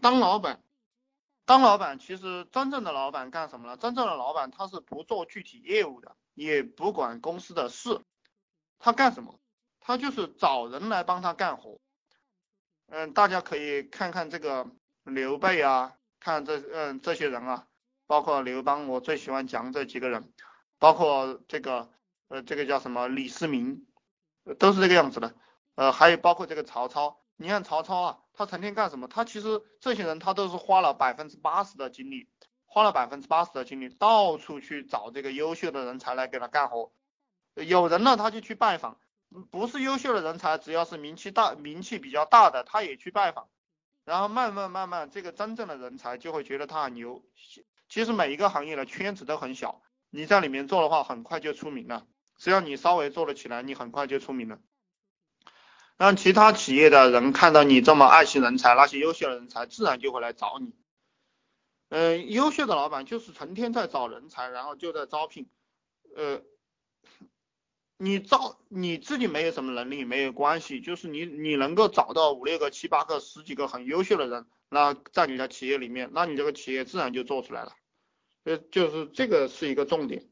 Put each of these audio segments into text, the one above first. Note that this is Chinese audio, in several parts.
当老板，当老板其实真正的老板干什么呢？真正的老板他是不做具体业务的，也不管公司的事，他干什么？他就是找人来帮他干活。嗯，大家可以看看这个刘备啊，看这嗯这些人啊，包括刘邦，我最喜欢讲这几个人，包括这个呃这个叫什么李世民，都是这个样子的。呃，还有包括这个曹操，你看曹操啊，他成天干什么？他其实这些人他都是花了百分之八十的精力，花了百分之八十的精力，到处去找这个优秀的人才来给他干活。有人呢，他就去拜访。不是优秀的人才，只要是名气大、名气比较大的，他也去拜访，然后慢慢慢慢，这个真正的人才就会觉得他很牛。其实每一个行业的圈子都很小，你在里面做的话，很快就出名了。只要你稍微做了起来，你很快就出名了。让其他企业的人看到你这么爱惜人才，那些优秀的人才自然就会来找你。嗯，优秀的老板就是成天在找人才，然后就在招聘，呃。你招你自己没有什么能力没有关系，就是你你能够找到五六个、七八个、十几个很优秀的人，那在你的企业里面，那你这个企业自然就做出来了。呃，就是这个是一个重点。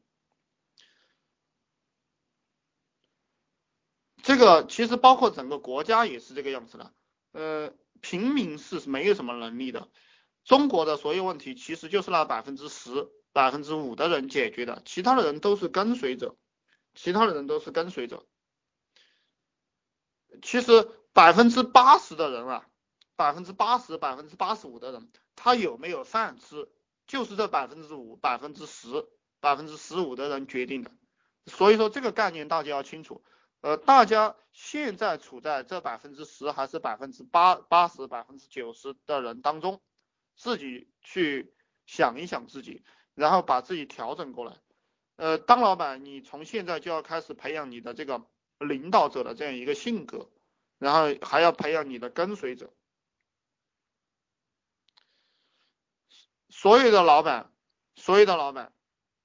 这个其实包括整个国家也是这个样子的。呃，平民是没有什么能力的。中国的所有问题其实就是那百分之十、百分之五的人解决的，其他的人都是跟随者。其他的人都是跟随者，其实百分之八十的人啊，百分之八十、百分之八十五的人，他有没有饭吃，就是这百分之五、百分之十、百分之十五的人决定的。所以说这个概念大家要清楚。呃，大家现在处在这百分之十还是百分之八、八十、百分之九十的人当中，自己去想一想自己，然后把自己调整过来。呃，当老板，你从现在就要开始培养你的这个领导者的这样一个性格，然后还要培养你的跟随者。所有的老板，所有的老板，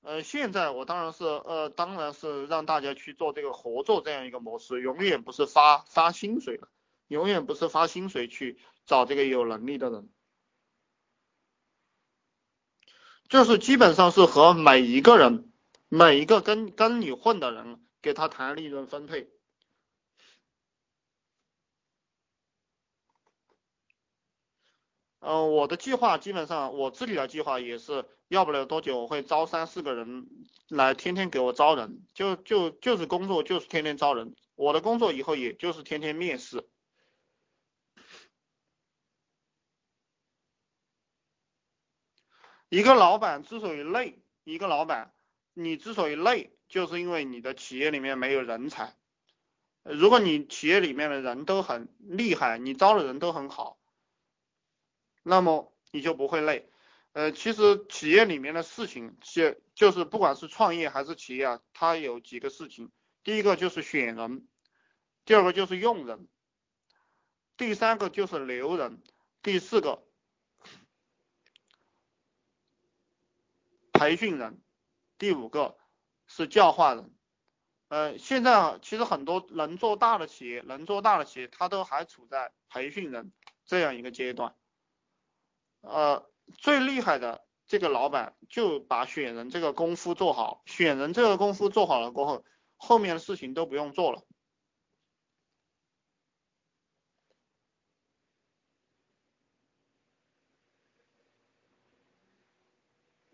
呃，现在我当然是呃，当然是让大家去做这个合作这样一个模式，永远不是发发薪水了，永远不是发薪水去找这个有能力的人，就是基本上是和每一个人。每一个跟跟你混的人，给他谈利润分配。嗯，我的计划基本上，我自己的计划也是要不了多久，我会招三四个人来天天给我招人，就就就是工作就是天天招人。我的工作以后也就是天天面试。一个老板之所以累，一个老板。你之所以累，就是因为你的企业里面没有人才。如果你企业里面的人都很厉害，你招的人都很好，那么你就不会累。呃，其实企业里面的事情，就就是不管是创业还是企业啊，它有几个事情。第一个就是选人，第二个就是用人，第三个就是留人，第四个培训人。第五个是教化人，呃，现在啊，其实很多能做大的企业，能做大的企业，它都还处在培训人这样一个阶段，呃，最厉害的这个老板就把选人这个功夫做好，选人这个功夫做好了过后，后面的事情都不用做了。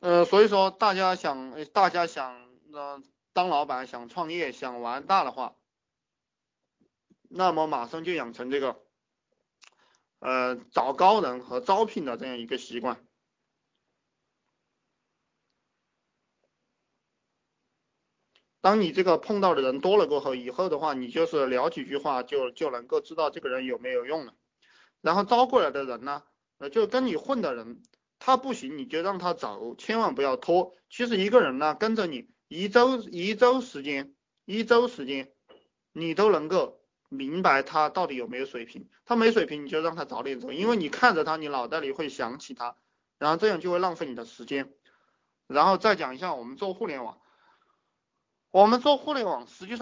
呃，所以说大家想，大家想呃当老板，想创业，想玩大的话，那么马上就养成这个呃找高人和招聘的这样一个习惯。当你这个碰到的人多了过后，以后的话，你就是聊几句话就就能够知道这个人有没有用了。然后招过来的人呢，呃，就跟你混的人。他不行，你就让他走，千万不要拖。其实一个人呢，跟着你一周一周时间，一周时间，你都能够明白他到底有没有水平。他没水平，你就让他早点走，因为你看着他，你脑袋里会想起他，然后这样就会浪费你的时间。然后再讲一下我们做互联网，我们做互联网实际上。